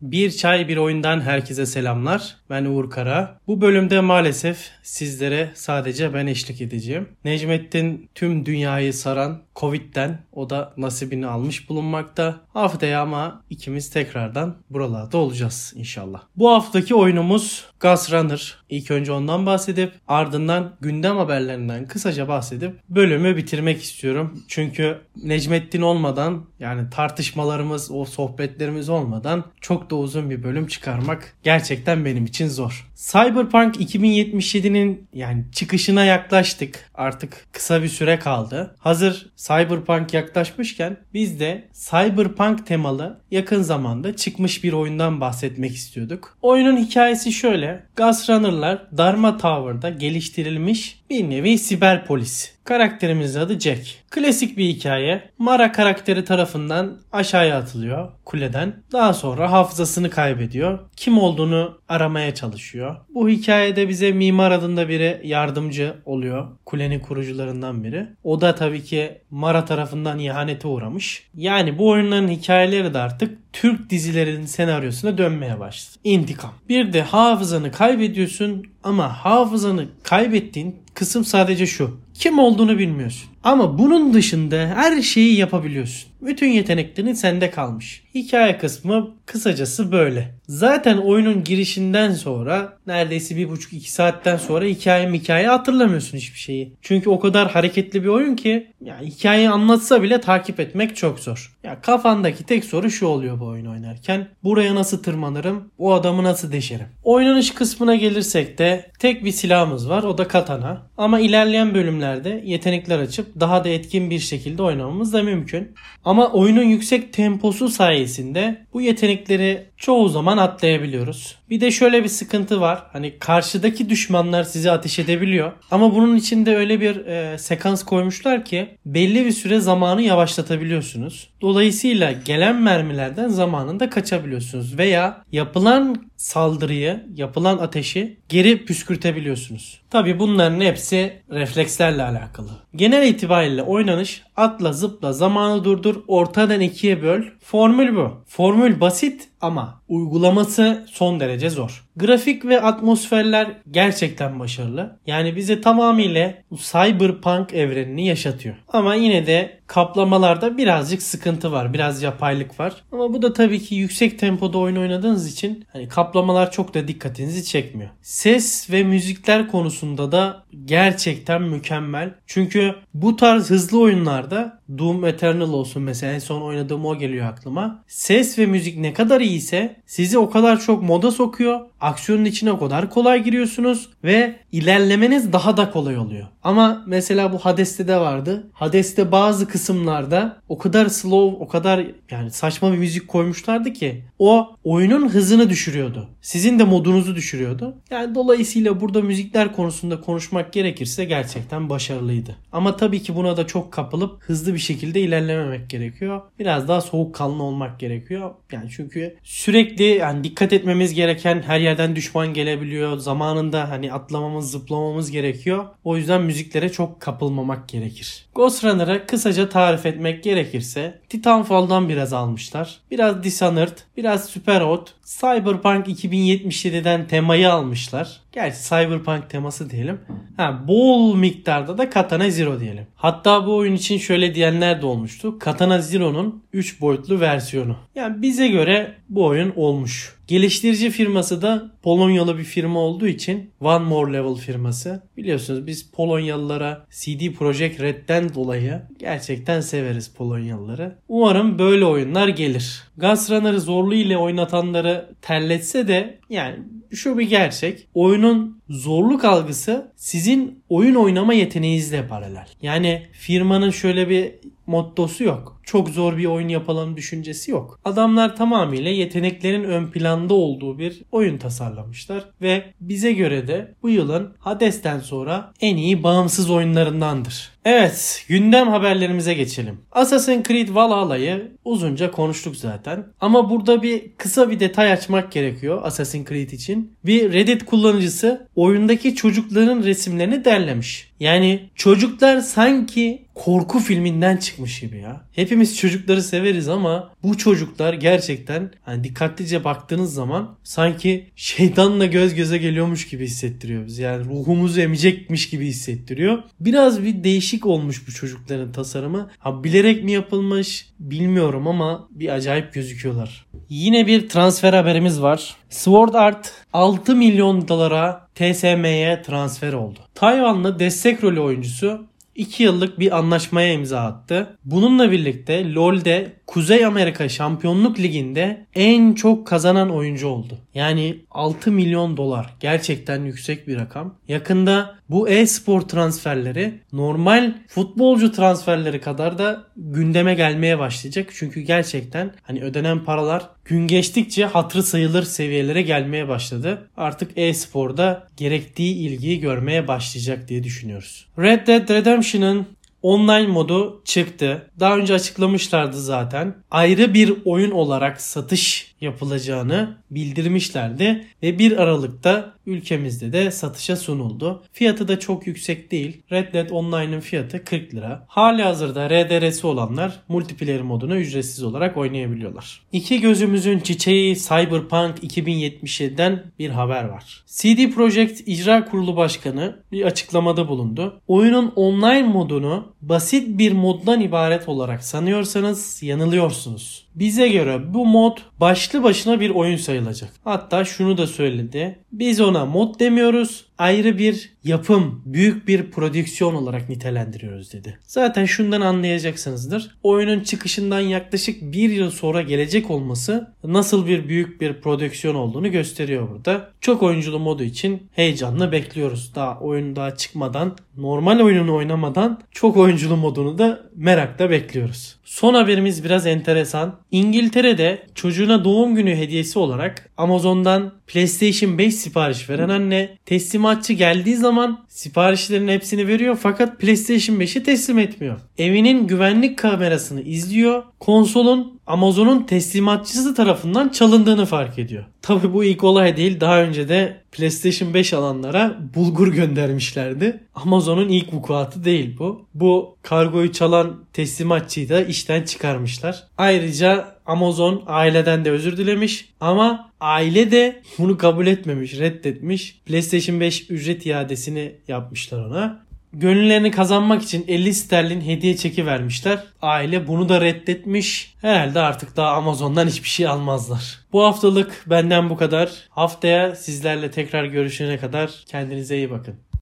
Bir Çay Bir Oyundan herkese selamlar. Ben Uğur Kara. Bu bölümde maalesef sizlere sadece ben eşlik edeceğim. Necmettin tüm dünyayı saran Covid'den o da nasibini almış bulunmakta. Haftaya ama ikimiz tekrardan buralarda olacağız inşallah. Bu haftaki oyunumuz Gas Runner. İlk önce ondan bahsedip ardından gündem haberlerinden kısaca bahsedip bölümü bitirmek istiyorum. Çünkü Necmettin olmadan yani tartışmalarımız, o sohbetlerimiz olmadan çok da uzun bir bölüm çıkarmak gerçekten benim için zor. Cyberpunk 2077'nin yani çıkışına yaklaştık. Artık kısa bir süre kaldı. Hazır Cyberpunk yaklaşmışken biz de Cyberpunk temalı yakın zamanda çıkmış bir oyundan bahsetmek istiyorduk. Oyunun hikayesi şöyle. Gus Runner'lar Dharma Tower'da geliştirilmiş bir nevi siber polis. Karakterimizin adı Jack. Klasik bir hikaye. Mara karakteri tarafından aşağıya atılıyor kuleden. Daha sonra hafızasını kaybediyor. Kim olduğunu aramaya çalışıyor. Bu hikayede bize Mimar adında biri yardımcı oluyor. Kulenin kurucularından biri. O da tabii ki Mara tarafından ihanete uğramış. Yani bu oyunların hikayeleri de artık Türk dizilerinin senaryosuna dönmeye başladı. İntikam. Bir de hafızanı kaybediyorsun ama hafızanı kaybettiğin kısım sadece şu. Kim olduğunu bilmiyorsun. Ama bunun dışında her şeyi yapabiliyorsun. Bütün yeteneklerin sende kalmış. Hikaye kısmı kısacası böyle. Zaten oyunun girişinden sonra neredeyse bir buçuk iki saatten sonra hikaye hikaye hatırlamıyorsun hiçbir şeyi. Çünkü o kadar hareketli bir oyun ki yani hikayeyi anlatsa bile takip etmek çok zor. Ya kafandaki tek soru şu oluyor bu oyun oynarken. Buraya nasıl tırmanırım? O adamı nasıl deşerim? Oynanış kısmına gelirsek de tek bir silahımız var o da katana. Ama ilerleyen bölümlerde yetenekler açıp daha da etkin bir şekilde oynamamız da mümkün. Ama oyunun yüksek temposu sayesinde bu yetenekleri çoğu zaman atlayabiliyoruz. Bir de şöyle bir sıkıntı var. Hani karşıdaki düşmanlar sizi ateş edebiliyor. Ama bunun içinde öyle bir e, sekans koymuşlar ki belli bir süre zamanı yavaşlatabiliyorsunuz. Dolayısıyla gelen mermilerden zamanında kaçabiliyorsunuz veya yapılan saldırıyı, yapılan ateşi geri püskürtebiliyorsunuz. Tabi bunların hepsi reflekslerle alakalı. Genel itibariyle oynanış atla zıpla zamanı durdur ortadan ikiye böl. Formül bu. Formül basit ama uygulaması son derece zor. Grafik ve atmosferler gerçekten başarılı. Yani bize tamamıyla cyberpunk evrenini yaşatıyor. Ama yine de kaplamalarda birazcık sıkıntı var. Biraz yapaylık var. Ama bu da tabii ki yüksek tempoda oyun oynadığınız için hani kaplamalar çok da dikkatinizi çekmiyor. Ses ve müzikler konusunda da gerçekten mükemmel. Çünkü bu tarz hızlı oyunlarda Doom Eternal olsun mesela en son oynadığım o geliyor aklıma. Ses ve müzik ne kadar iyiyse sizi o kadar çok moda sokuyor. Aksiyonun içine o kadar kolay giriyorsunuz ve ilerlemeniz daha da kolay oluyor. Ama mesela bu Hades'te de vardı. Hades'te bazı kısımlarda o kadar slow, o kadar yani saçma bir müzik koymuşlardı ki o oyunun hızını düşürüyordu. Sizin de modunuzu düşürüyordu. Yani dolayısıyla burada müzikler konusunda konuşmak gerekirse gerçekten başarılıydı. Ama tabii ki buna da çok kapılıp hızlı bir şekilde ilerlememek gerekiyor. Biraz daha soğukkanlı olmak gerekiyor. Yani çünkü sürekli yani dikkat etmemiz gereken her yerden düşman gelebiliyor. Zamanında hani atlamamız, zıplamamız gerekiyor. O yüzden müziklere çok kapılmamak gerekir. Ghost Runner'ı kısaca tarif etmek gerekirse Titanfall'dan biraz almışlar. Biraz Dishonored, biraz Superhot, Cyberpunk 2077'den temayı almışlar. Gerçi Cyberpunk teması diyelim. Ha, bol miktarda da Katana Zero diyelim. Hatta bu oyun için şöyle diyenler de olmuştu. Katana Zero'nun 3 boyutlu versiyonu. Yani bize göre bu oyun olmuş. Geliştirici firması da Polonyalı bir firma olduğu için One More Level firması. Biliyorsunuz biz Polonyalılara CD Projekt Red'den dolayı gerçekten severiz Polonyalıları. Umarım böyle oyunlar gelir. Gunsrunner'ı zorlu ile oynatanları terletse de yani şu bir gerçek. Oyunun zorluk algısı sizin oyun oynama yeteneğinizle paralel. Yani firmanın şöyle bir mottosu yok. Çok zor bir oyun yapalım düşüncesi yok. Adamlar tamamıyla yeteneklerin ön planda olduğu bir oyun tasarlamışlar ve bize göre de bu yılın Hades'ten sonra en iyi bağımsız oyunlarındandır. Evet, gündem haberlerimize geçelim. Assassin's Creed Valhalla'yı uzunca konuştuk zaten. Ama burada bir kısa bir detay açmak gerekiyor Assassin's Creed için. Bir Reddit kullanıcısı oyundaki çocukların resimlerini derlemiş. Yani çocuklar sanki korku filminden çıkmış gibi ya. Hepimiz çocukları severiz ama bu çocuklar gerçekten hani dikkatlice baktığınız zaman sanki şeytanla göz göze geliyormuş gibi hissettiriyor bizi. Yani ruhumuzu emecekmiş gibi hissettiriyor. Biraz bir değişik olmuş bu çocukların tasarımı. Ha bilerek mi yapılmış bilmiyorum ama bir acayip gözüküyorlar. Yine bir transfer haberimiz var. Sword Art 6 milyon dolara TSM'ye transfer oldu. Tayvanlı destek rolü oyuncusu 2 yıllık bir anlaşmaya imza attı. Bununla birlikte LoL'de Kuzey Amerika Şampiyonluk Ligi'nde en çok kazanan oyuncu oldu. Yani 6 milyon dolar. Gerçekten yüksek bir rakam. Yakında bu e-spor transferleri normal futbolcu transferleri kadar da gündeme gelmeye başlayacak. Çünkü gerçekten hani ödenen paralar gün geçtikçe hatırı sayılır seviyelere gelmeye başladı. Artık e-sporda gerektiği ilgiyi görmeye başlayacak diye düşünüyoruz. Red Dead Redemption'ın online modu çıktı. Daha önce açıklamışlardı zaten. Ayrı bir oyun olarak satış yapılacağını bildirmişlerdi ve 1 Aralık'ta ülkemizde de satışa sunuldu. Fiyatı da çok yüksek değil. Red Dead Online'ın fiyatı 40 lira. Hali hazırda RDR'si olanlar multiplayer modunu ücretsiz olarak oynayabiliyorlar. İki gözümüzün çiçeği Cyberpunk 2077'den bir haber var. CD Projekt İcra Kurulu Başkanı bir açıklamada bulundu. Oyunun online modunu basit bir moddan ibaret olarak sanıyorsanız yanılıyorsunuz. Bize göre bu mod başlı başına bir oyun sayılacak. Hatta şunu da söyledi. Biz ona mod demiyoruz. Ayrı bir yapım, büyük bir prodüksiyon olarak nitelendiriyoruz dedi. Zaten şundan anlayacaksınızdır. Oyunun çıkışından yaklaşık bir yıl sonra gelecek olması nasıl bir büyük bir prodüksiyon olduğunu gösteriyor burada. Çok oyunculu modu için heyecanla bekliyoruz. Daha oyun daha çıkmadan, normal oyununu oynamadan çok oyunculu modunu da merakla bekliyoruz. Son haberimiz biraz enteresan. İngiltere'de çocuğuna doğum günü hediyesi olarak Amazon'dan PlayStation 5 sipariş veren anne teslimatçı geldiği zaman siparişlerin hepsini veriyor fakat PlayStation 5'i teslim etmiyor. Evinin güvenlik kamerasını izliyor. Konsolun Amazon'un teslimatçısı tarafından çalındığını fark ediyor. Tabi bu ilk olay değil. Daha önce de PlayStation 5 alanlara bulgur göndermişlerdi. Amazon'un ilk vukuatı değil bu. Bu kargoyu çalan teslimatçıyı da işten çıkarmışlar. Ayrıca Amazon aileden de özür dilemiş ama aile de bunu kabul etmemiş, reddetmiş. PlayStation 5 ücret iadesini yapmışlar ona. Gönüllerini kazanmak için 50 sterlin hediye çeki vermişler. Aile bunu da reddetmiş. Herhalde artık daha Amazon'dan hiçbir şey almazlar. Bu haftalık benden bu kadar. Haftaya sizlerle tekrar görüşene kadar kendinize iyi bakın.